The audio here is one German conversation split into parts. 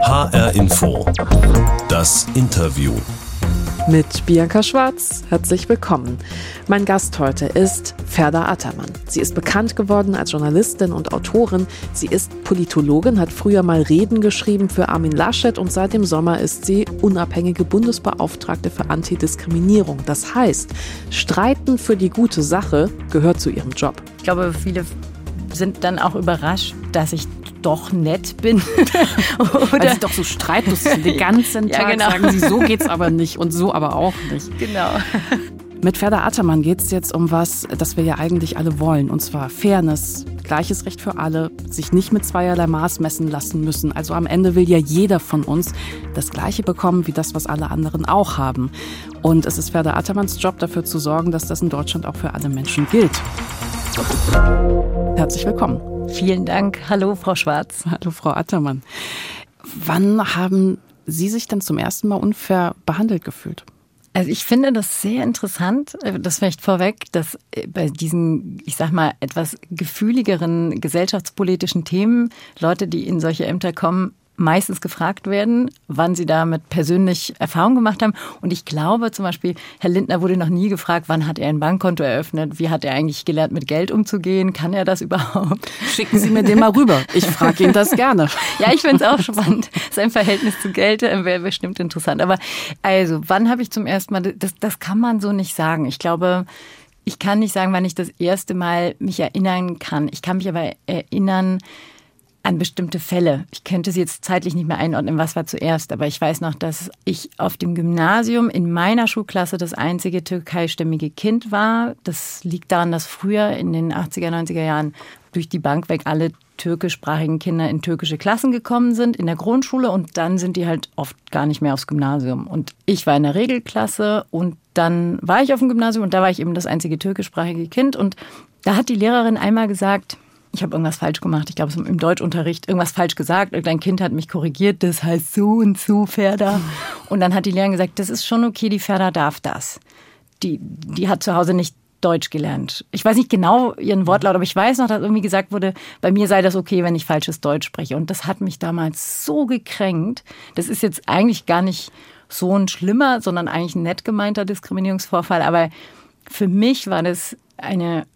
HR Info. Das Interview. Mit Bianca Schwarz. Herzlich willkommen. Mein Gast heute ist Ferda Attermann. Sie ist bekannt geworden als Journalistin und Autorin. Sie ist Politologin, hat früher mal Reden geschrieben für Armin Laschet und seit dem Sommer ist sie unabhängige Bundesbeauftragte für Antidiskriminierung. Das heißt, Streiten für die gute Sache gehört zu ihrem Job. Ich glaube, viele sind dann auch überrascht, dass ich doch nett bin. Oder Weil sie doch so streitlos sind. Den ganzen Tag ja, genau. sagen sie, so geht's aber nicht und so aber auch nicht. Genau. Mit Ferda Attermann geht es jetzt um was, das wir ja eigentlich alle wollen. Und zwar Fairness, gleiches Recht für alle, sich nicht mit zweierlei Maß messen lassen müssen. Also am Ende will ja jeder von uns das Gleiche bekommen wie das, was alle anderen auch haben. Und es ist Ferda Attermanns Job, dafür zu sorgen, dass das in Deutschland auch für alle Menschen gilt. Herzlich willkommen. Vielen Dank. Hallo, Frau Schwarz. Hallo, Frau Attermann. Wann haben Sie sich denn zum ersten Mal unfair behandelt gefühlt? Also ich finde das sehr interessant, äh, das vielleicht vorweg, dass äh, bei diesen, ich sag mal, etwas gefühligeren gesellschaftspolitischen Themen Leute, die in solche Ämter kommen, meistens gefragt werden, wann sie damit persönlich Erfahrung gemacht haben. Und ich glaube zum Beispiel, Herr Lindner wurde noch nie gefragt, wann hat er ein Bankkonto eröffnet, wie hat er eigentlich gelernt, mit Geld umzugehen, kann er das überhaupt? Schicken Sie mir den mal rüber. Ich frage ihn das gerne. ja, ich finde es auch spannend. Sein Verhältnis zu Geld äh, wäre bestimmt interessant. Aber also, wann habe ich zum ersten Mal, das, das kann man so nicht sagen. Ich glaube, ich kann nicht sagen, wann ich das erste Mal mich erinnern kann. Ich kann mich aber erinnern, an bestimmte Fälle. Ich könnte sie jetzt zeitlich nicht mehr einordnen, was war zuerst, aber ich weiß noch, dass ich auf dem Gymnasium in meiner Schulklasse das einzige türkeistämmige Kind war. Das liegt daran, dass früher in den 80er, 90er Jahren durch die Bank weg alle türkischsprachigen Kinder in türkische Klassen gekommen sind in der Grundschule und dann sind die halt oft gar nicht mehr aufs Gymnasium. Und ich war in der Regelklasse und dann war ich auf dem Gymnasium und da war ich eben das einzige türkischsprachige Kind und da hat die Lehrerin einmal gesagt, ich habe irgendwas falsch gemacht. Ich glaube, im Deutschunterricht irgendwas falsch gesagt. Irgendein Kind hat mich korrigiert, das heißt so und so, Ferda. Und dann hat die Lehrerin gesagt, das ist schon okay, die Ferda darf das. Die, die hat zu Hause nicht Deutsch gelernt. Ich weiß nicht genau ihren Wortlaut, aber ich weiß noch, dass irgendwie gesagt wurde, bei mir sei das okay, wenn ich falsches Deutsch spreche. Und das hat mich damals so gekränkt. Das ist jetzt eigentlich gar nicht so ein schlimmer, sondern eigentlich ein nett gemeinter Diskriminierungsvorfall. Aber für mich war das eine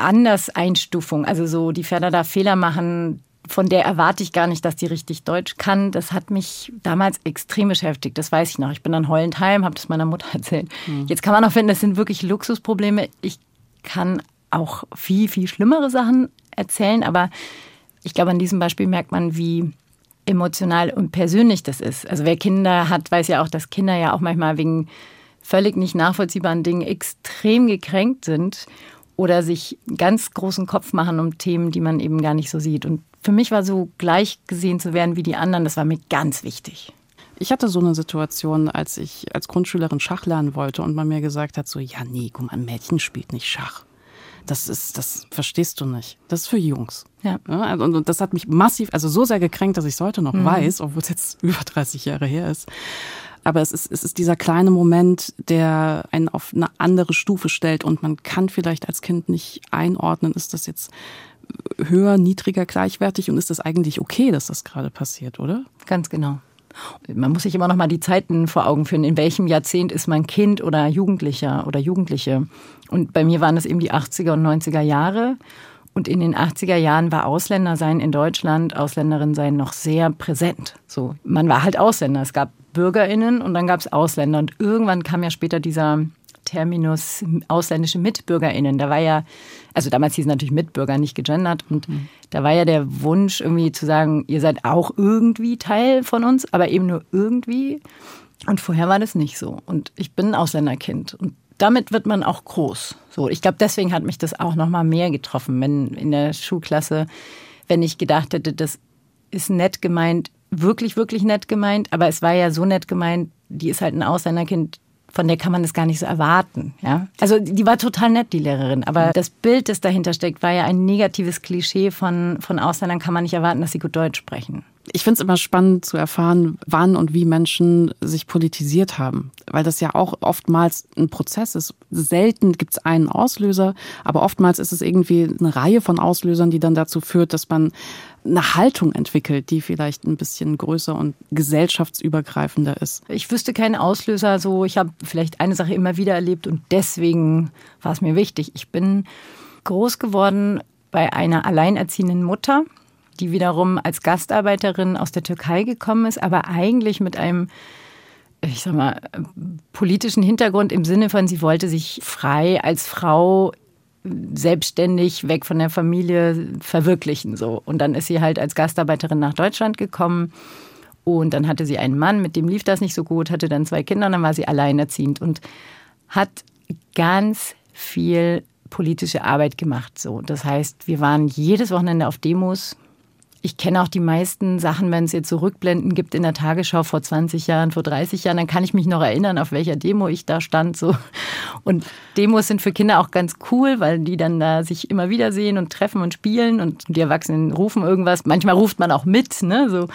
Anderseinstufung. Also so, die Pferde da Fehler machen, von der erwarte ich gar nicht, dass die richtig Deutsch kann. Das hat mich damals extrem beschäftigt. Das weiß ich noch. Ich bin dann heulend heim, habe das meiner Mutter erzählt. Mhm. Jetzt kann man auch finden, das sind wirklich Luxusprobleme. Ich kann auch viel, viel schlimmere Sachen erzählen, aber ich glaube, an diesem Beispiel merkt man, wie emotional und persönlich das ist. Also wer Kinder hat, weiß ja auch, dass Kinder ja auch manchmal wegen völlig nicht nachvollziehbaren Dingen extrem gekränkt sind oder sich ganz großen Kopf machen um Themen, die man eben gar nicht so sieht. Und für mich war so gleich gesehen zu werden wie die anderen, das war mir ganz wichtig. Ich hatte so eine Situation, als ich als Grundschülerin Schach lernen wollte und man mir gesagt hat, so, ja, nee, guck mal, ein Mädchen spielt nicht Schach. Das ist, das verstehst du nicht. Das ist für Jungs. Ja. und, und, das hat mich massiv, also so sehr gekränkt, dass ich es heute noch mhm. weiß, obwohl es jetzt über 30 Jahre her ist. Aber es ist, es ist dieser kleine Moment, der einen auf eine andere Stufe stellt und man kann vielleicht als Kind nicht einordnen, ist das jetzt höher, niedriger, gleichwertig und ist das eigentlich okay, dass das gerade passiert, oder? Ganz genau. Man muss sich immer noch mal die Zeiten vor Augen führen. In welchem Jahrzehnt ist man Kind oder Jugendlicher oder Jugendliche? Und bei mir waren es eben die 80er und 90er Jahre. Und in den 80er Jahren war Ausländersein in Deutschland, Ausländerin sein noch sehr präsent. So, man war halt Ausländer. Es gab BürgerInnen und dann gab es Ausländer. Und irgendwann kam ja später dieser Terminus ausländische MitbürgerInnen. Da war ja, also damals hieß es natürlich Mitbürger, nicht gegendert. Und mhm. da war ja der Wunsch irgendwie zu sagen, ihr seid auch irgendwie Teil von uns, aber eben nur irgendwie. Und vorher war das nicht so. Und ich bin ein Ausländerkind. Und damit wird man auch groß. So, ich glaube, deswegen hat mich das auch noch mal mehr getroffen, wenn in der Schulklasse, wenn ich gedacht hätte, das ist nett gemeint, wirklich, wirklich nett gemeint, aber es war ja so nett gemeint, die ist halt ein Ausländerkind, von der kann man das gar nicht so erwarten. Ja? Also die war total nett, die Lehrerin. Aber das Bild, das dahinter steckt, war ja ein negatives Klischee von, von Ausländern kann man nicht erwarten, dass sie gut Deutsch sprechen. Ich finde es immer spannend zu erfahren, wann und wie Menschen sich politisiert haben, weil das ja auch oftmals ein Prozess ist. Selten gibt es einen Auslöser, aber oftmals ist es irgendwie eine Reihe von Auslösern, die dann dazu führt, dass man eine Haltung entwickelt, die vielleicht ein bisschen größer und gesellschaftsübergreifender ist. Ich wüsste keinen Auslöser, so ich habe vielleicht eine Sache immer wieder erlebt und deswegen war es mir wichtig. Ich bin groß geworden bei einer alleinerziehenden Mutter, die wiederum als Gastarbeiterin aus der Türkei gekommen ist, aber eigentlich mit einem ich sag mal, politischen Hintergrund im Sinne von, sie wollte sich frei als Frau selbstständig weg von der Familie verwirklichen so. Und dann ist sie halt als Gastarbeiterin nach Deutschland gekommen. Und dann hatte sie einen Mann mit dem lief das nicht so gut hatte dann zwei Kinder und dann war sie alleinerziehend und hat ganz viel politische Arbeit gemacht so. Das heißt wir waren jedes Wochenende auf Demos ich kenne auch die meisten Sachen, wenn es jetzt so gibt in der Tagesschau vor 20 Jahren, vor 30 Jahren, dann kann ich mich noch erinnern, auf welcher Demo ich da stand. So. Und Demos sind für Kinder auch ganz cool, weil die dann da sich immer wieder sehen und treffen und spielen und die Erwachsenen rufen irgendwas. Manchmal ruft man auch mit, ne? So.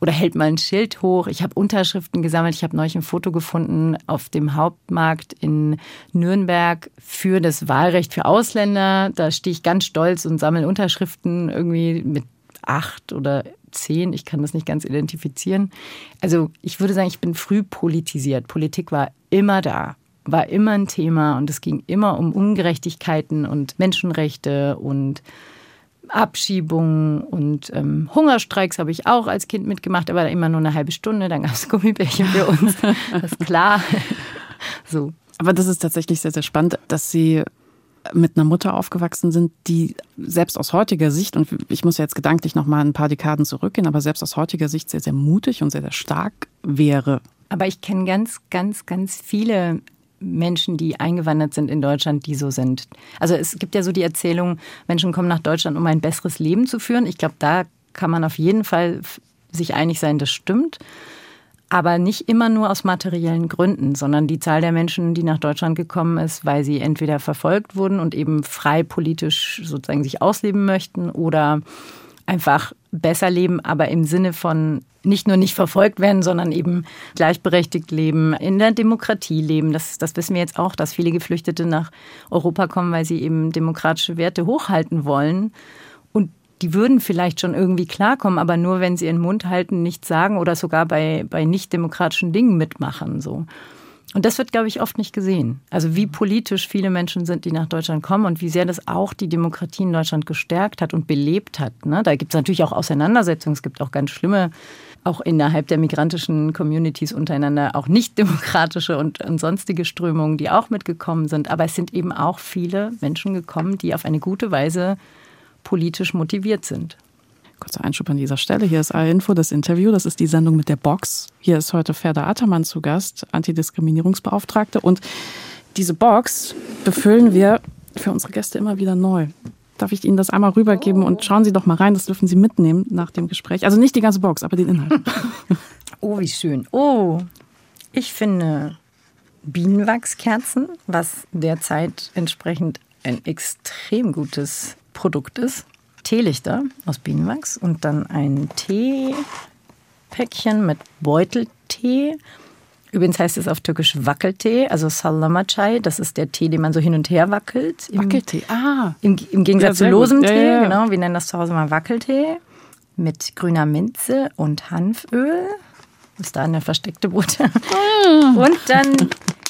Oder hält mal ein Schild hoch. Ich habe Unterschriften gesammelt. Ich habe neulich ein Foto gefunden auf dem Hauptmarkt in Nürnberg für das Wahlrecht für Ausländer. Da stehe ich ganz stolz und sammle Unterschriften irgendwie mit acht oder zehn. Ich kann das nicht ganz identifizieren. Also ich würde sagen, ich bin früh politisiert. Politik war immer da, war immer ein Thema und es ging immer um Ungerechtigkeiten und Menschenrechte und Abschiebungen und ähm, Hungerstreiks habe ich auch als Kind mitgemacht, aber immer nur eine halbe Stunde. Dann gab es Gummibärchen für uns. Das ist klar. so. Aber das ist tatsächlich sehr, sehr spannend, dass Sie mit einer Mutter aufgewachsen sind, die selbst aus heutiger Sicht, und ich muss jetzt gedanklich noch mal ein paar Dekaden zurückgehen, aber selbst aus heutiger Sicht sehr, sehr mutig und sehr, sehr stark wäre. Aber ich kenne ganz, ganz, ganz viele Menschen, die eingewandert sind in Deutschland, die so sind. Also es gibt ja so die Erzählung, Menschen kommen nach Deutschland, um ein besseres Leben zu führen. Ich glaube, da kann man auf jeden Fall sich einig sein, das stimmt aber nicht immer nur aus materiellen Gründen, sondern die Zahl der Menschen, die nach Deutschland gekommen ist, weil sie entweder verfolgt wurden und eben frei politisch sozusagen sich ausleben möchten oder einfach besser leben, aber im Sinne von nicht nur nicht verfolgt werden, sondern eben gleichberechtigt leben, in der Demokratie leben. Das, das wissen wir jetzt auch, dass viele Geflüchtete nach Europa kommen, weil sie eben demokratische Werte hochhalten wollen die würden vielleicht schon irgendwie klarkommen, aber nur wenn sie ihren Mund halten, nichts sagen oder sogar bei, bei nicht demokratischen Dingen mitmachen. So. Und das wird, glaube ich, oft nicht gesehen. Also wie politisch viele Menschen sind, die nach Deutschland kommen und wie sehr das auch die Demokratie in Deutschland gestärkt hat und belebt hat. Ne? Da gibt es natürlich auch Auseinandersetzungen, es gibt auch ganz schlimme, auch innerhalb der migrantischen Communities untereinander, auch nicht demokratische und, und sonstige Strömungen, die auch mitgekommen sind. Aber es sind eben auch viele Menschen gekommen, die auf eine gute Weise politisch motiviert sind. Kurzer Einschub an dieser Stelle. Hier ist A-Info, das Interview. Das ist die Sendung mit der Box. Hier ist heute Ferda Attermann zu Gast, Antidiskriminierungsbeauftragte. Und diese Box befüllen wir für unsere Gäste immer wieder neu. Darf ich Ihnen das einmal rübergeben und schauen Sie doch mal rein. Das dürfen Sie mitnehmen nach dem Gespräch. Also nicht die ganze Box, aber den Inhalt. oh, wie schön. Oh, ich finde Bienenwachskerzen, was derzeit entsprechend ein extrem gutes Produkt ist. Teelichter aus Bienenwachs und dann ein Teepäckchen mit Beuteltee. Übrigens heißt es auf Türkisch Wackeltee, also Salamacay. Das ist der Tee, den man so hin und her wackelt. Im, Wackeltee, ah. Im, im Gegensatz ja, zu losem ja, Tee, ja, genau. Wir nennen das zu Hause mal Wackeltee. Mit grüner Minze und Hanföl. Ist da eine versteckte Butter. Mm. Und dann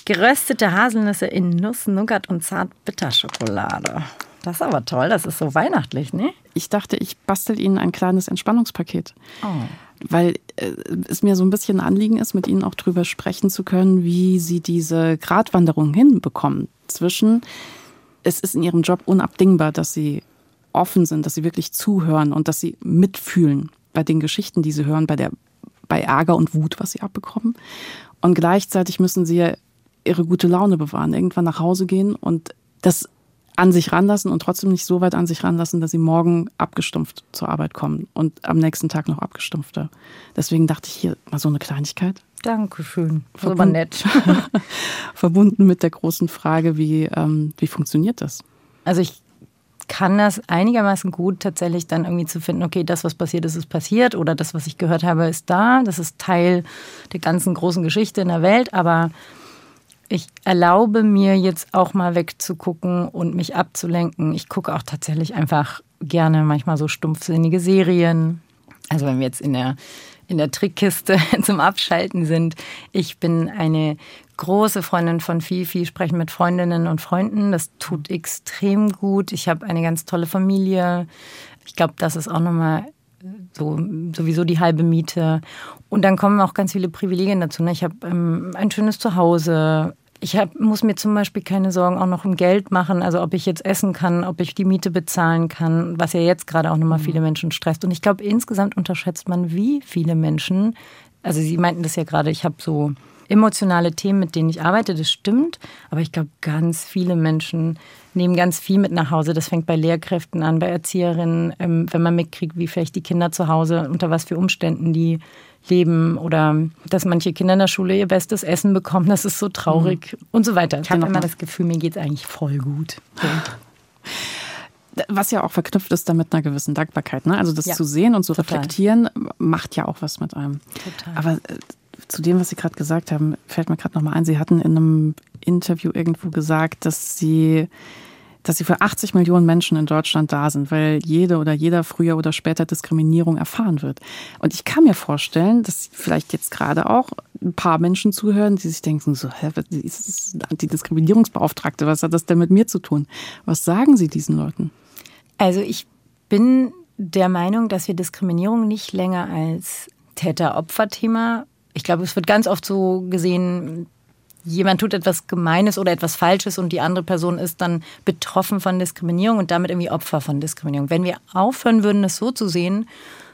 geröstete Haselnüsse in Nuss, Nougat und Zartbitterschokolade. Das ist aber toll, das ist so weihnachtlich, ne? Ich dachte, ich bastel Ihnen ein kleines Entspannungspaket. Oh. Weil äh, es mir so ein bisschen ein Anliegen ist, mit Ihnen auch drüber sprechen zu können, wie Sie diese Gratwanderung hinbekommen zwischen, es ist in Ihrem Job unabdingbar, dass Sie offen sind, dass Sie wirklich zuhören und dass Sie mitfühlen bei den Geschichten, die Sie hören, bei der bei Ärger und Wut, was Sie abbekommen. Und gleichzeitig müssen Sie Ihre gute Laune bewahren, irgendwann nach Hause gehen und das an sich ranlassen und trotzdem nicht so weit an sich ranlassen, dass sie morgen abgestumpft zur Arbeit kommen und am nächsten Tag noch abgestumpfter. Deswegen dachte ich hier mal so eine Kleinigkeit. Dankeschön. Das war nett. Verbunden mit der großen Frage, wie, ähm, wie funktioniert das? Also ich kann das einigermaßen gut tatsächlich dann irgendwie zu finden, okay, das, was passiert ist, ist passiert oder das, was ich gehört habe, ist da. Das ist Teil der ganzen großen Geschichte in der Welt, aber ich erlaube mir jetzt auch mal wegzugucken und mich abzulenken. Ich gucke auch tatsächlich einfach gerne manchmal so stumpfsinnige Serien. Also wenn wir jetzt in der, in der Trickkiste zum Abschalten sind. Ich bin eine große Freundin von viel Sprechen mit Freundinnen und Freunden. Das tut extrem gut. Ich habe eine ganz tolle Familie. Ich glaube, das ist auch nochmal so sowieso die halbe Miete. Und dann kommen auch ganz viele Privilegien dazu. Ne? Ich habe ähm, ein schönes Zuhause. Ich hab, muss mir zum Beispiel keine Sorgen auch noch um Geld machen, also ob ich jetzt essen kann, ob ich die Miete bezahlen kann, was ja jetzt gerade auch nochmal mhm. viele Menschen stresst. Und ich glaube, insgesamt unterschätzt man, wie viele Menschen, also Sie meinten das ja gerade, ich habe so emotionale Themen, mit denen ich arbeite, das stimmt. Aber ich glaube, ganz viele Menschen nehmen ganz viel mit nach Hause. Das fängt bei Lehrkräften an, bei Erzieherinnen, ähm, wenn man mitkriegt, wie vielleicht die Kinder zu Hause, unter was für Umständen die leben oder dass manche Kinder in der Schule ihr bestes Essen bekommen. Das ist so traurig mhm. und so weiter. Ich habe immer das Gefühl, mir geht es eigentlich voll gut. So. Was ja auch verknüpft ist damit einer gewissen Dankbarkeit. Ne? Also das ja, zu sehen und zu total. reflektieren, macht ja auch was mit einem. Total. Aber äh, zu dem, was Sie gerade gesagt haben, fällt mir gerade nochmal ein. Sie hatten in einem Interview irgendwo gesagt, dass Sie, dass Sie für 80 Millionen Menschen in Deutschland da sind, weil jede oder jeder früher oder später Diskriminierung erfahren wird. Und ich kann mir vorstellen, dass vielleicht jetzt gerade auch ein paar Menschen zuhören, die sich denken, so, hä, ist die Diskriminierungsbeauftragte, was hat das denn mit mir zu tun? Was sagen Sie diesen Leuten? Also ich bin der Meinung, dass wir Diskriminierung nicht länger als Täter-Opfer-Thema ich glaube, es wird ganz oft so gesehen, jemand tut etwas Gemeines oder etwas Falsches und die andere Person ist dann betroffen von Diskriminierung und damit irgendwie Opfer von Diskriminierung. Wenn wir aufhören würden, das so zu sehen,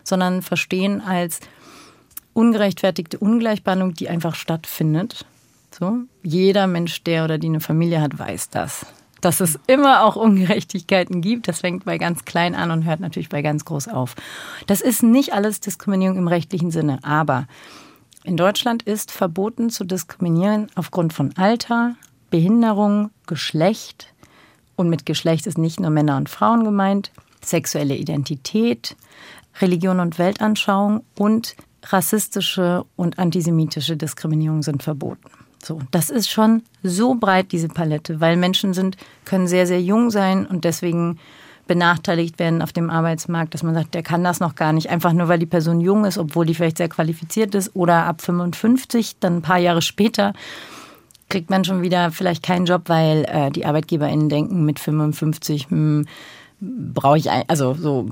sondern verstehen als ungerechtfertigte Ungleichbehandlung, die einfach stattfindet. So, jeder Mensch, der oder die eine Familie hat, weiß das. Dass es immer auch Ungerechtigkeiten gibt. Das fängt bei ganz klein an und hört natürlich bei ganz groß auf. Das ist nicht alles Diskriminierung im rechtlichen Sinne, aber in Deutschland ist verboten zu diskriminieren aufgrund von Alter, Behinderung, Geschlecht. Und mit Geschlecht ist nicht nur Männer und Frauen gemeint, sexuelle Identität, Religion und Weltanschauung und rassistische und antisemitische Diskriminierung sind verboten. So, das ist schon so breit diese Palette, weil Menschen sind können sehr sehr jung sein und deswegen benachteiligt werden auf dem Arbeitsmarkt, dass man sagt, der kann das noch gar nicht, einfach nur weil die Person jung ist, obwohl die vielleicht sehr qualifiziert ist oder ab 55, dann ein paar Jahre später kriegt man schon wieder vielleicht keinen Job, weil äh, die ArbeitgeberInnen denken, mit 55 hm, brauche ich, ein, also so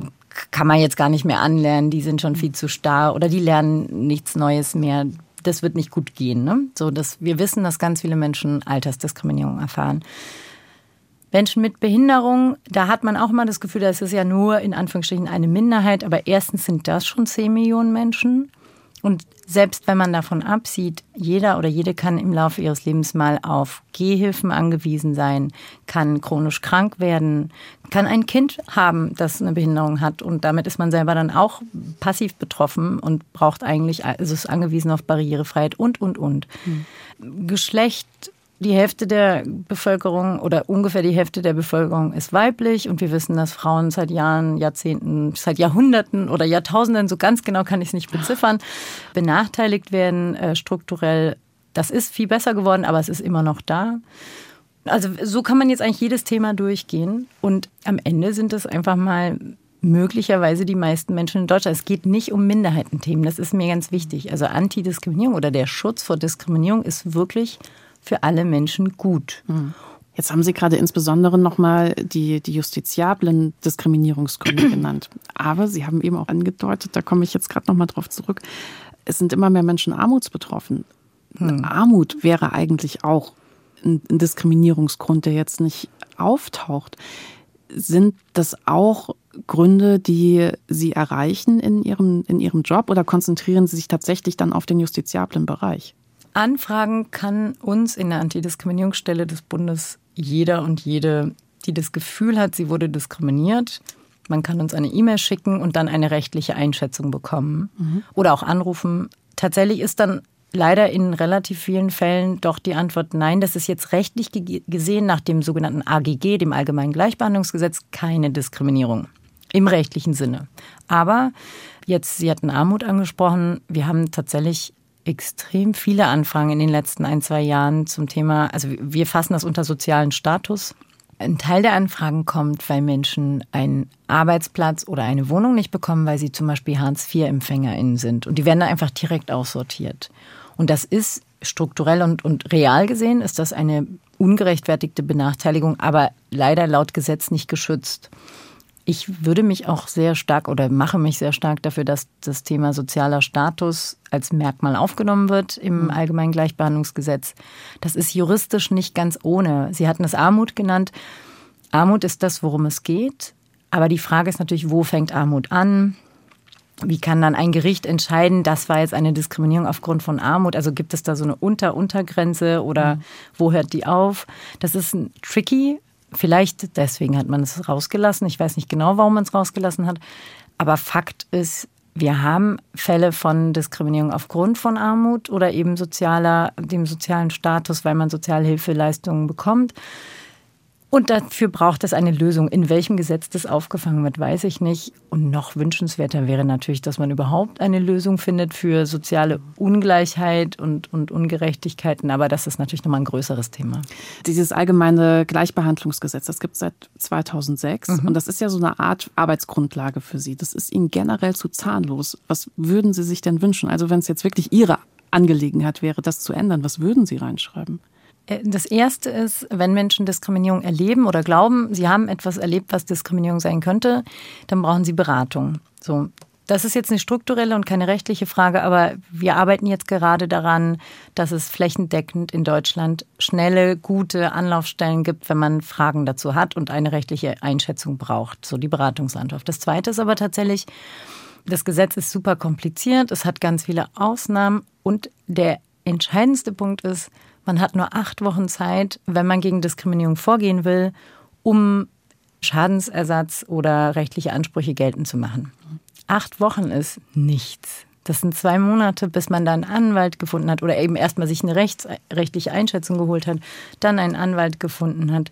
kann man jetzt gar nicht mehr anlernen, die sind schon viel zu starr oder die lernen nichts Neues mehr. Das wird nicht gut gehen. Ne? So, dass wir wissen, dass ganz viele Menschen Altersdiskriminierung erfahren. Menschen mit Behinderung, da hat man auch mal das Gefühl, das ist ja nur in Anführungsstrichen eine Minderheit, aber erstens sind das schon 10 Millionen Menschen. Und selbst wenn man davon absieht, jeder oder jede kann im Laufe ihres Lebens mal auf Gehhilfen angewiesen sein, kann chronisch krank werden, kann ein Kind haben, das eine Behinderung hat und damit ist man selber dann auch passiv betroffen und braucht eigentlich, also ist angewiesen auf Barrierefreiheit und, und, und. Mhm. Geschlecht die Hälfte der Bevölkerung oder ungefähr die Hälfte der Bevölkerung ist weiblich und wir wissen, dass Frauen seit Jahren, Jahrzehnten, seit Jahrhunderten oder Jahrtausenden, so ganz genau kann ich es nicht beziffern, benachteiligt werden äh, strukturell. Das ist viel besser geworden, aber es ist immer noch da. Also so kann man jetzt eigentlich jedes Thema durchgehen und am Ende sind es einfach mal möglicherweise die meisten Menschen in Deutschland. Es geht nicht um Minderheitenthemen, das ist mir ganz wichtig. Also Antidiskriminierung oder der Schutz vor Diskriminierung ist wirklich für alle Menschen gut. Hm. Jetzt haben Sie gerade insbesondere nochmal die, die justiziablen Diskriminierungsgründe genannt. Aber Sie haben eben auch angedeutet, da komme ich jetzt gerade nochmal drauf zurück, es sind immer mehr Menschen armutsbetroffen. Hm. Armut wäre eigentlich auch ein Diskriminierungsgrund, der jetzt nicht auftaucht. Sind das auch Gründe, die Sie erreichen in Ihrem, in Ihrem Job oder konzentrieren Sie sich tatsächlich dann auf den justiziablen Bereich? Anfragen kann uns in der Antidiskriminierungsstelle des Bundes jeder und jede, die das Gefühl hat, sie wurde diskriminiert. Man kann uns eine E-Mail schicken und dann eine rechtliche Einschätzung bekommen mhm. oder auch anrufen. Tatsächlich ist dann leider in relativ vielen Fällen doch die Antwort nein. Das ist jetzt rechtlich gesehen nach dem sogenannten AGG, dem Allgemeinen Gleichbehandlungsgesetz, keine Diskriminierung im rechtlichen Sinne. Aber jetzt, Sie hatten Armut angesprochen. Wir haben tatsächlich extrem viele Anfragen in den letzten ein, zwei Jahren zum Thema, also wir fassen das unter sozialen Status. Ein Teil der Anfragen kommt, weil Menschen einen Arbeitsplatz oder eine Wohnung nicht bekommen, weil sie zum Beispiel Hartz-IV-EmpfängerInnen sind. Und die werden da einfach direkt aussortiert. Und das ist strukturell und, und real gesehen, ist das eine ungerechtfertigte Benachteiligung, aber leider laut Gesetz nicht geschützt. Ich würde mich auch sehr stark oder mache mich sehr stark dafür, dass das Thema sozialer Status als Merkmal aufgenommen wird im mhm. Allgemeinen Gleichbehandlungsgesetz. Das ist juristisch nicht ganz ohne. Sie hatten es Armut genannt. Armut ist das, worum es geht. Aber die Frage ist natürlich, wo fängt Armut an? Wie kann dann ein Gericht entscheiden, das war jetzt eine Diskriminierung aufgrund von Armut? Also gibt es da so eine Unter-Untergrenze oder mhm. wo hört die auf? Das ist tricky. Vielleicht deswegen hat man es rausgelassen. Ich weiß nicht genau, warum man es rausgelassen hat. Aber Fakt ist, wir haben Fälle von Diskriminierung aufgrund von Armut oder eben sozialer, dem sozialen Status, weil man Sozialhilfeleistungen bekommt. Und dafür braucht es eine Lösung. In welchem Gesetz das aufgefangen wird, weiß ich nicht. Und noch wünschenswerter wäre natürlich, dass man überhaupt eine Lösung findet für soziale Ungleichheit und, und Ungerechtigkeiten. Aber das ist natürlich nochmal ein größeres Thema. Dieses allgemeine Gleichbehandlungsgesetz, das gibt es seit 2006. Mhm. Und das ist ja so eine Art Arbeitsgrundlage für Sie. Das ist Ihnen generell zu zahnlos. Was würden Sie sich denn wünschen? Also wenn es jetzt wirklich Ihre Angelegenheit wäre, das zu ändern, was würden Sie reinschreiben? Äh, das erste ist, wenn Menschen Diskriminierung erleben oder glauben, sie haben etwas erlebt, was Diskriminierung sein könnte, dann brauchen sie Beratung. So. Das ist jetzt eine strukturelle und keine rechtliche Frage, aber wir arbeiten jetzt gerade daran, dass es flächendeckend in Deutschland schnelle, gute Anlaufstellen gibt, wenn man Fragen dazu hat und eine rechtliche Einschätzung braucht, so die Beratungsantwort. Das zweite ist aber tatsächlich, das Gesetz ist super kompliziert, es hat ganz viele Ausnahmen und der entscheidendste Punkt ist, man hat nur acht Wochen Zeit, wenn man gegen Diskriminierung vorgehen will, um Schadensersatz oder rechtliche Ansprüche geltend zu machen. Acht Wochen ist nichts. Das sind zwei Monate, bis man da einen Anwalt gefunden hat oder eben erstmal sich eine rechts, rechtliche Einschätzung geholt hat, dann einen Anwalt gefunden hat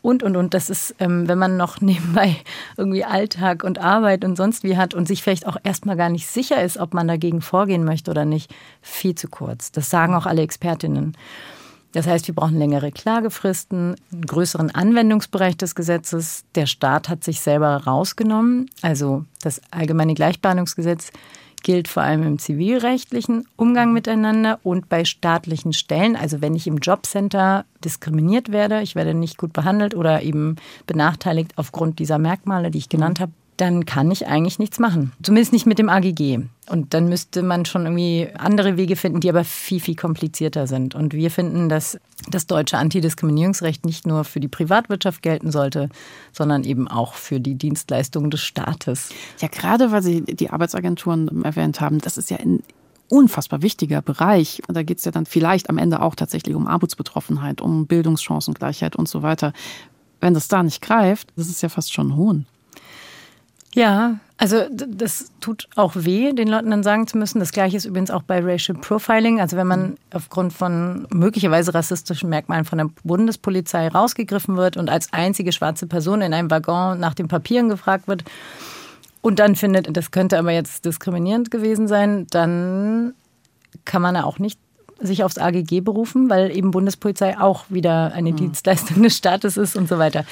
und, und, und. Das ist, ähm, wenn man noch nebenbei irgendwie Alltag und Arbeit und sonst wie hat und sich vielleicht auch erstmal gar nicht sicher ist, ob man dagegen vorgehen möchte oder nicht, viel zu kurz. Das sagen auch alle Expertinnen. Das heißt, wir brauchen längere Klagefristen, einen größeren Anwendungsbereich des Gesetzes. Der Staat hat sich selber rausgenommen. Also das allgemeine Gleichbehandlungsgesetz gilt vor allem im zivilrechtlichen Umgang miteinander und bei staatlichen Stellen. Also wenn ich im Jobcenter diskriminiert werde, ich werde nicht gut behandelt oder eben benachteiligt aufgrund dieser Merkmale, die ich genannt habe, dann kann ich eigentlich nichts machen. Zumindest nicht mit dem AGG. Und dann müsste man schon irgendwie andere Wege finden, die aber viel, viel komplizierter sind. Und wir finden, dass das deutsche Antidiskriminierungsrecht nicht nur für die Privatwirtschaft gelten sollte, sondern eben auch für die Dienstleistungen des Staates. Ja, gerade weil Sie die Arbeitsagenturen erwähnt haben, das ist ja ein unfassbar wichtiger Bereich. Da geht es ja dann vielleicht am Ende auch tatsächlich um Armutsbetroffenheit, um Bildungschancengleichheit und so weiter. Wenn das da nicht greift, das ist ja fast schon Hohn. Ja, also das tut auch weh, den Leuten dann sagen zu müssen. Das gleiche ist übrigens auch bei Racial Profiling. Also wenn man aufgrund von möglicherweise rassistischen Merkmalen von der Bundespolizei rausgegriffen wird und als einzige schwarze Person in einem Waggon nach den Papieren gefragt wird und dann findet, das könnte aber jetzt diskriminierend gewesen sein, dann kann man ja auch nicht sich aufs AGG berufen, weil eben Bundespolizei auch wieder eine mhm. Dienstleistung des Staates ist und so weiter.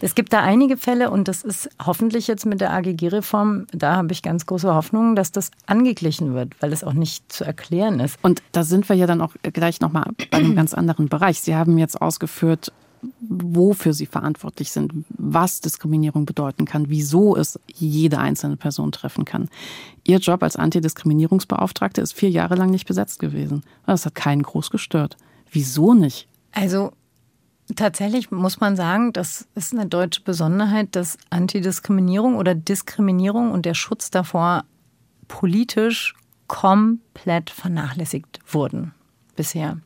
Es gibt da einige Fälle und das ist hoffentlich jetzt mit der AGG-Reform, da habe ich ganz große Hoffnung, dass das angeglichen wird, weil es auch nicht zu erklären ist. Und da sind wir ja dann auch gleich nochmal bei einem ganz anderen Bereich. Sie haben jetzt ausgeführt, wofür sie verantwortlich sind, was Diskriminierung bedeuten kann, wieso es jede einzelne Person treffen kann. Ihr Job als Antidiskriminierungsbeauftragte ist vier Jahre lang nicht besetzt gewesen. Das hat keinen groß gestört. Wieso nicht? Also tatsächlich muss man sagen, das ist eine deutsche Besonderheit, dass Antidiskriminierung oder Diskriminierung und der Schutz davor politisch komplett vernachlässigt wurden bisher.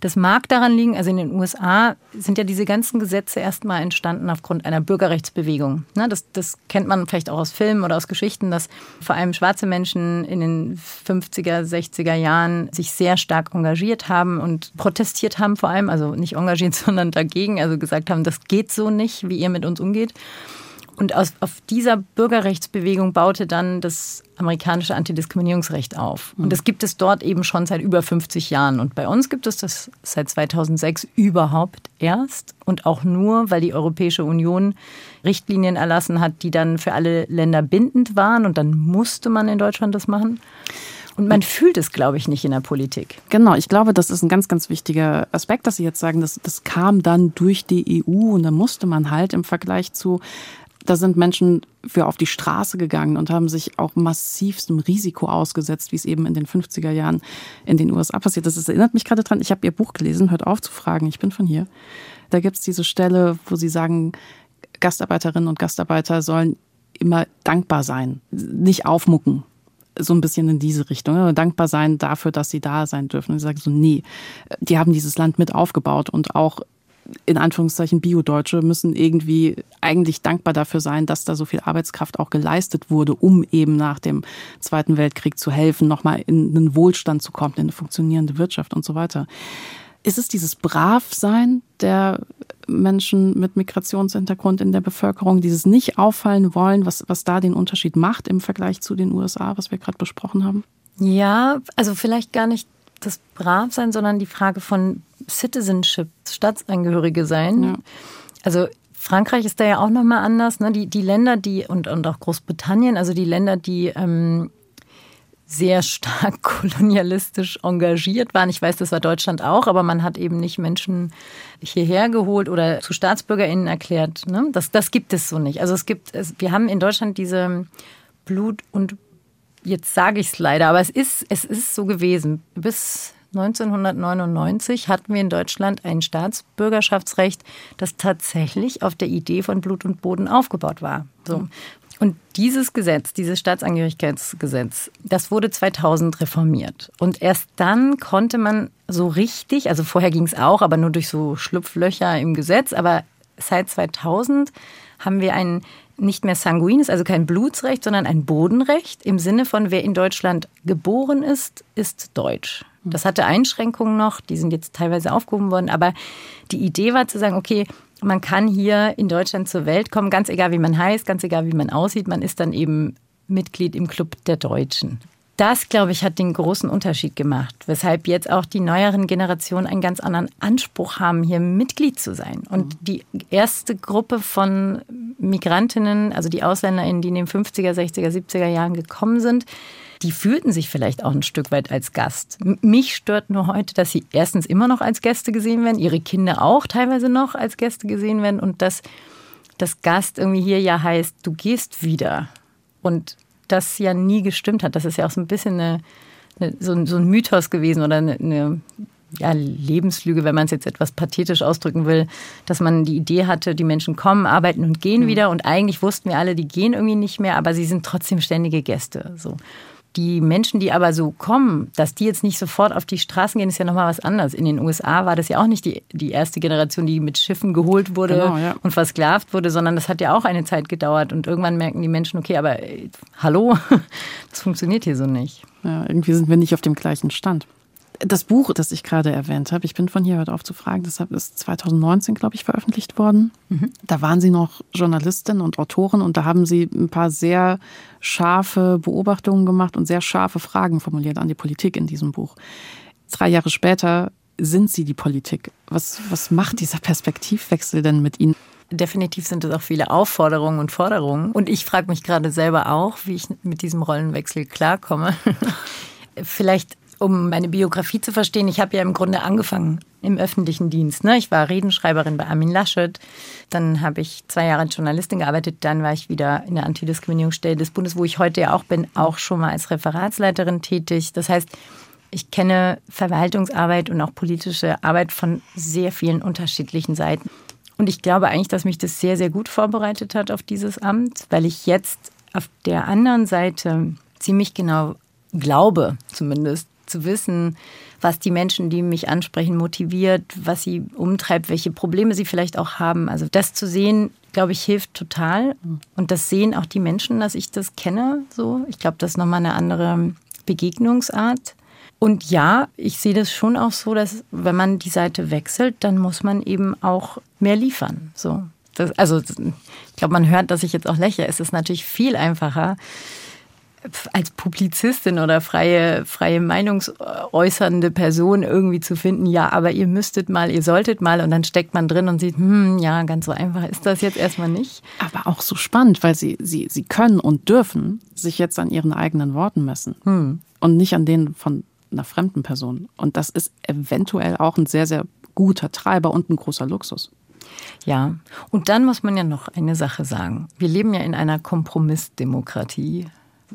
Das mag daran liegen, also in den USA sind ja diese ganzen Gesetze erstmal entstanden aufgrund einer Bürgerrechtsbewegung. Ne, das, das kennt man vielleicht auch aus Filmen oder aus Geschichten, dass vor allem schwarze Menschen in den 50er, 60er Jahren sich sehr stark engagiert haben und protestiert haben vor allem, also nicht engagiert, sondern dagegen, also gesagt haben, das geht so nicht, wie ihr mit uns umgeht. Und aus, auf dieser Bürgerrechtsbewegung baute dann das amerikanische Antidiskriminierungsrecht auf. Und das gibt es dort eben schon seit über 50 Jahren. Und bei uns gibt es das seit 2006 überhaupt erst und auch nur, weil die Europäische Union Richtlinien erlassen hat, die dann für alle Länder bindend waren. Und dann musste man in Deutschland das machen. Und man fühlt es, glaube ich, nicht in der Politik. Genau, ich glaube, das ist ein ganz, ganz wichtiger Aspekt, dass Sie jetzt sagen, das, das kam dann durch die EU und da musste man halt im Vergleich zu da sind Menschen für auf die Straße gegangen und haben sich auch massivstem Risiko ausgesetzt, wie es eben in den 50er Jahren in den USA passiert ist. Das erinnert mich gerade dran, ich habe Ihr Buch gelesen, hört auf zu fragen, ich bin von hier. Da gibt es diese Stelle, wo Sie sagen, Gastarbeiterinnen und Gastarbeiter sollen immer dankbar sein, nicht aufmucken. So ein bisschen in diese Richtung. Dankbar sein dafür, dass sie da sein dürfen. Und ich sage so, nee, die haben dieses Land mit aufgebaut und auch in Anführungszeichen Bio-Deutsche müssen irgendwie eigentlich dankbar dafür sein, dass da so viel Arbeitskraft auch geleistet wurde, um eben nach dem Zweiten Weltkrieg zu helfen, nochmal in einen Wohlstand zu kommen, in eine funktionierende Wirtschaft und so weiter. Ist es dieses Bravsein der Menschen mit Migrationshintergrund in der Bevölkerung, dieses nicht auffallen wollen, was, was da den Unterschied macht im Vergleich zu den USA, was wir gerade besprochen haben? Ja, also vielleicht gar nicht das Bravsein, sondern die Frage von Citizenship, Staatsangehörige sein. Ja. Also Frankreich ist da ja auch nochmal anders. Ne? Die, die Länder, die, und, und auch Großbritannien, also die Länder, die ähm, sehr stark kolonialistisch engagiert waren. Ich weiß, das war Deutschland auch, aber man hat eben nicht Menschen hierher geholt oder zu StaatsbürgerInnen erklärt. Ne? Das, das gibt es so nicht. Also es gibt, es, wir haben in Deutschland diese Blut- und jetzt sage ich es leider, aber es ist, es ist so gewesen. Bis 1999 hatten wir in Deutschland ein Staatsbürgerschaftsrecht, das tatsächlich auf der Idee von Blut und Boden aufgebaut war. So. Und dieses Gesetz, dieses Staatsangehörigkeitsgesetz, das wurde 2000 reformiert. Und erst dann konnte man so richtig, also vorher ging es auch, aber nur durch so Schlupflöcher im Gesetz, aber seit 2000 haben wir ein nicht mehr sanguines, also kein Blutsrecht, sondern ein Bodenrecht im Sinne von, wer in Deutschland geboren ist, ist deutsch. Das hatte Einschränkungen noch, die sind jetzt teilweise aufgehoben worden, aber die Idee war zu sagen, okay, man kann hier in Deutschland zur Welt kommen, ganz egal wie man heißt, ganz egal wie man aussieht, man ist dann eben Mitglied im Club der Deutschen. Das, glaube ich, hat den großen Unterschied gemacht, weshalb jetzt auch die neueren Generationen einen ganz anderen Anspruch haben, hier Mitglied zu sein. Und die erste Gruppe von Migrantinnen, also die AusländerInnen, die in den 50er, 60er, 70er Jahren gekommen sind, die fühlten sich vielleicht auch ein Stück weit als Gast. Mich stört nur heute, dass sie erstens immer noch als Gäste gesehen werden, ihre Kinder auch teilweise noch als Gäste gesehen werden und dass das Gast irgendwie hier ja heißt, du gehst wieder. Und das ja nie gestimmt hat. Das ist ja auch so ein bisschen eine, eine, so, so, ein Mythos gewesen oder eine, eine ja, Lebenslüge, wenn man es jetzt etwas pathetisch ausdrücken will, dass man die Idee hatte, die Menschen kommen, arbeiten und gehen mhm. wieder und eigentlich wussten wir alle, die gehen irgendwie nicht mehr, aber sie sind trotzdem ständige Gäste. So. Die Menschen, die aber so kommen, dass die jetzt nicht sofort auf die Straßen gehen, ist ja nochmal was anderes. In den USA war das ja auch nicht die, die erste Generation, die mit Schiffen geholt wurde genau, ja. und versklavt wurde, sondern das hat ja auch eine Zeit gedauert. Und irgendwann merken die Menschen, okay, aber äh, hallo, das funktioniert hier so nicht. Ja, irgendwie sind wir nicht auf dem gleichen Stand das Buch, das ich gerade erwähnt habe, ich bin von hier heute auf zu fragen, das ist 2019, glaube ich, veröffentlicht worden. Mhm. Da waren Sie noch Journalistin und Autorin und da haben Sie ein paar sehr scharfe Beobachtungen gemacht und sehr scharfe Fragen formuliert an die Politik in diesem Buch. Drei Jahre später sind Sie die Politik. Was, was macht dieser Perspektivwechsel denn mit Ihnen? Definitiv sind es auch viele Aufforderungen und Forderungen. Und ich frage mich gerade selber auch, wie ich mit diesem Rollenwechsel klarkomme. Vielleicht um meine Biografie zu verstehen, ich habe ja im Grunde angefangen im öffentlichen Dienst. Ne? Ich war Redenschreiberin bei Armin Laschet, dann habe ich zwei Jahre als Journalistin gearbeitet, dann war ich wieder in der Antidiskriminierungsstelle des Bundes, wo ich heute ja auch bin, auch schon mal als Referatsleiterin tätig. Das heißt, ich kenne Verwaltungsarbeit und auch politische Arbeit von sehr vielen unterschiedlichen Seiten. Und ich glaube eigentlich, dass mich das sehr, sehr gut vorbereitet hat auf dieses Amt, weil ich jetzt auf der anderen Seite ziemlich genau glaube, zumindest, zu wissen, was die Menschen, die mich ansprechen, motiviert, was sie umtreibt, welche Probleme sie vielleicht auch haben. Also das zu sehen, glaube ich, hilft total. Und das sehen auch die Menschen, dass ich das kenne. So, ich glaube, das ist nochmal eine andere Begegnungsart. Und ja, ich sehe das schon auch so, dass wenn man die Seite wechselt, dann muss man eben auch mehr liefern. So. Das, also ich glaube, man hört, dass ich jetzt auch lächle. Es ist natürlich viel einfacher, als Publizistin oder freie, freie meinungsäußernde Person irgendwie zu finden, ja, aber ihr müsstet mal, ihr solltet mal und dann steckt man drin und sieht, hm, ja, ganz so einfach ist das jetzt erstmal nicht. Aber auch so spannend, weil sie, sie, sie können und dürfen sich jetzt an ihren eigenen Worten messen hm. und nicht an denen von einer fremden Person. Und das ist eventuell auch ein sehr, sehr guter Treiber und ein großer Luxus. Ja, und dann muss man ja noch eine Sache sagen. Wir leben ja in einer Kompromissdemokratie.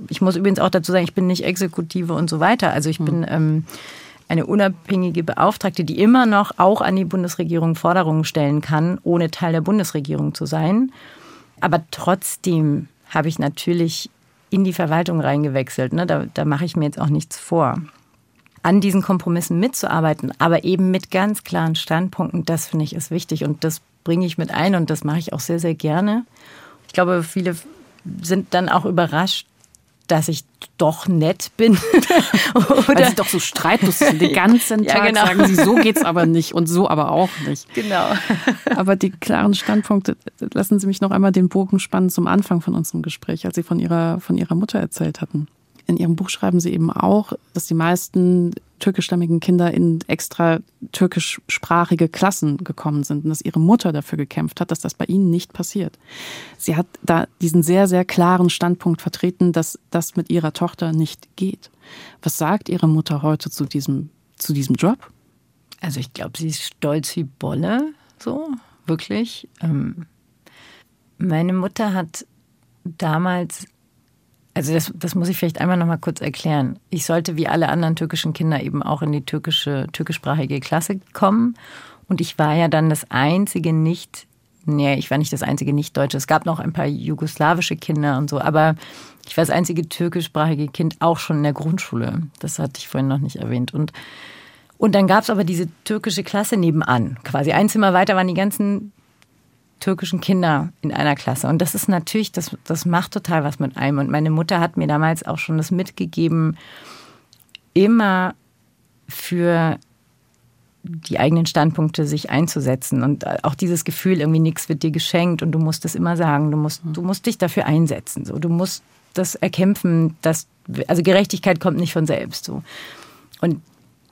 Ich muss übrigens auch dazu sagen, ich bin nicht Exekutive und so weiter. Also ich hm. bin ähm, eine unabhängige Beauftragte, die immer noch auch an die Bundesregierung Forderungen stellen kann, ohne Teil der Bundesregierung zu sein. Aber trotzdem habe ich natürlich in die Verwaltung reingewechselt. Ne? Da, da mache ich mir jetzt auch nichts vor. An diesen Kompromissen mitzuarbeiten, aber eben mit ganz klaren Standpunkten, das finde ich ist wichtig und das bringe ich mit ein und das mache ich auch sehr, sehr gerne. Ich glaube, viele sind dann auch überrascht, dass ich doch nett bin. Oder Weil sie doch so streitlos sind. Den ganzen Tag ja, genau. sagen sie, so geht's aber nicht und so aber auch nicht. Genau. aber die klaren Standpunkte, lassen Sie mich noch einmal den Bogen spannen zum Anfang von unserem Gespräch, als Sie von Ihrer, von Ihrer Mutter erzählt hatten. In Ihrem Buch schreiben Sie eben auch, dass die meisten türkischstämmigen Kinder in extra türkischsprachige Klassen gekommen sind und dass ihre Mutter dafür gekämpft hat, dass das bei ihnen nicht passiert. Sie hat da diesen sehr, sehr klaren Standpunkt vertreten, dass das mit ihrer Tochter nicht geht. Was sagt Ihre Mutter heute zu diesem, zu diesem Job? Also ich glaube, sie ist stolz wie Bolle, so, wirklich. Ähm, meine Mutter hat damals also das, das muss ich vielleicht einmal noch mal kurz erklären. Ich sollte wie alle anderen türkischen Kinder eben auch in die türkische, türkischsprachige Klasse kommen. Und ich war ja dann das einzige nicht, nee, ich war nicht das einzige Nicht-Deutsche. Es gab noch ein paar jugoslawische Kinder und so, aber ich war das einzige türkischsprachige Kind auch schon in der Grundschule. Das hatte ich vorhin noch nicht erwähnt. Und, und dann gab es aber diese türkische Klasse nebenan. Quasi ein Zimmer weiter waren die ganzen türkischen Kinder in einer Klasse. Und das ist natürlich, das, das macht total was mit einem. Und meine Mutter hat mir damals auch schon das mitgegeben, immer für die eigenen Standpunkte sich einzusetzen und auch dieses Gefühl, irgendwie nichts wird dir geschenkt und du musst es immer sagen, du musst, du musst dich dafür einsetzen, so du musst das erkämpfen, dass also Gerechtigkeit kommt nicht von selbst so. Und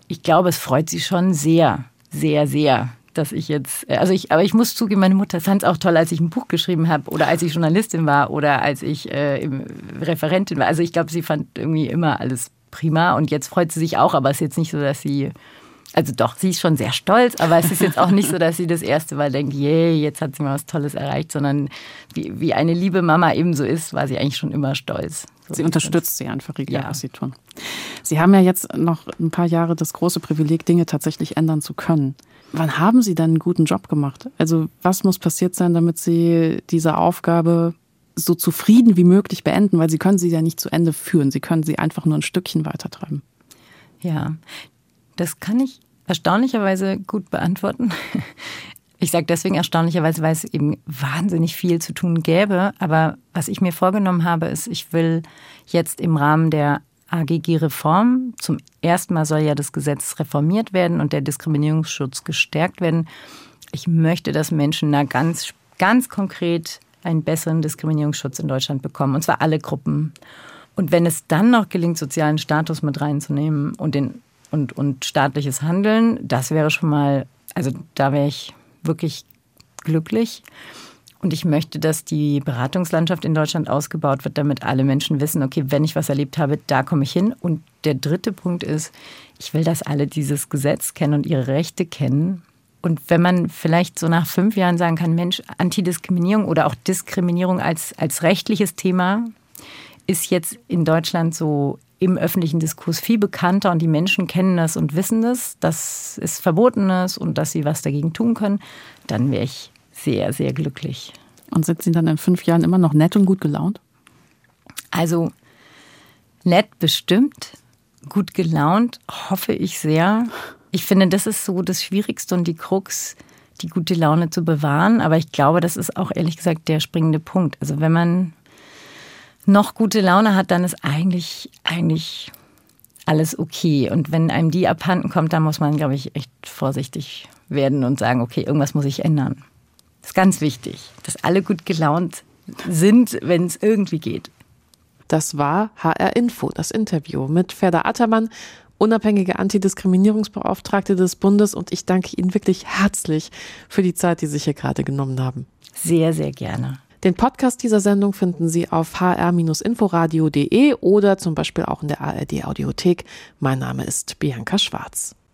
ich glaube, es freut sie schon sehr, sehr, sehr, dass ich jetzt, äh, also ich, aber ich muss zugeben, meine Mutter fand es auch toll, als ich ein Buch geschrieben habe oder als ich Journalistin war oder als ich äh, Referentin war. Also ich glaube, sie fand irgendwie immer alles prima und jetzt freut sie sich auch, aber es ist jetzt nicht so, dass sie, also doch, sie ist schon sehr stolz, aber es ist jetzt auch nicht so, dass sie das erste Mal denkt, yay, jetzt hat sie mal was Tolles erreicht, sondern wie, wie eine liebe Mama eben so ist, war sie eigentlich schon immer stolz. So sie unterstützt sie einfach, egal ja. was sie tun. Sie haben ja jetzt noch ein paar Jahre das große Privileg, Dinge tatsächlich ändern zu können. Wann haben Sie dann einen guten Job gemacht? Also was muss passiert sein, damit Sie diese Aufgabe so zufrieden wie möglich beenden? Weil Sie können sie ja nicht zu Ende führen. Sie können sie einfach nur ein Stückchen weitertreiben. Ja, das kann ich erstaunlicherweise gut beantworten. Ich sage deswegen erstaunlicherweise, weil es eben wahnsinnig viel zu tun gäbe. Aber was ich mir vorgenommen habe, ist, ich will jetzt im Rahmen der AGG-Reform. Zum ersten Mal soll ja das Gesetz reformiert werden und der Diskriminierungsschutz gestärkt werden. Ich möchte, dass Menschen da ganz, ganz konkret einen besseren Diskriminierungsschutz in Deutschland bekommen, und zwar alle Gruppen. Und wenn es dann noch gelingt, sozialen Status mit reinzunehmen und, den, und, und staatliches Handeln, das wäre schon mal, also da wäre ich wirklich glücklich. Und ich möchte, dass die Beratungslandschaft in Deutschland ausgebaut wird, damit alle Menschen wissen, okay, wenn ich was erlebt habe, da komme ich hin. Und der dritte Punkt ist, ich will, dass alle dieses Gesetz kennen und ihre Rechte kennen. Und wenn man vielleicht so nach fünf Jahren sagen kann, Mensch, Antidiskriminierung oder auch Diskriminierung als, als rechtliches Thema ist jetzt in Deutschland so im öffentlichen Diskurs viel bekannter und die Menschen kennen das und wissen das, dass es verboten ist und dass sie was dagegen tun können, dann wäre ich sehr, sehr glücklich. Und sind Sie dann in fünf Jahren immer noch nett und gut gelaunt? Also nett bestimmt. gut gelaunt, hoffe ich sehr. Ich finde, das ist so das Schwierigste und die Krux, die gute Laune zu bewahren. Aber ich glaube, das ist auch ehrlich gesagt der springende Punkt. Also wenn man noch gute Laune hat, dann ist eigentlich, eigentlich alles okay. Und wenn einem die abhanden kommt, dann muss man, glaube ich, echt vorsichtig werden und sagen, okay, irgendwas muss ich ändern. Das ist ganz wichtig, dass alle gut gelaunt sind, wenn es irgendwie geht. Das war HR Info, das Interview mit Ferda Attermann, unabhängige Antidiskriminierungsbeauftragte des Bundes. Und ich danke Ihnen wirklich herzlich für die Zeit, die Sie sich hier gerade genommen haben. Sehr, sehr gerne. Den Podcast dieser Sendung finden Sie auf hr-inforadio.de oder zum Beispiel auch in der ARD Audiothek. Mein Name ist Bianca Schwarz.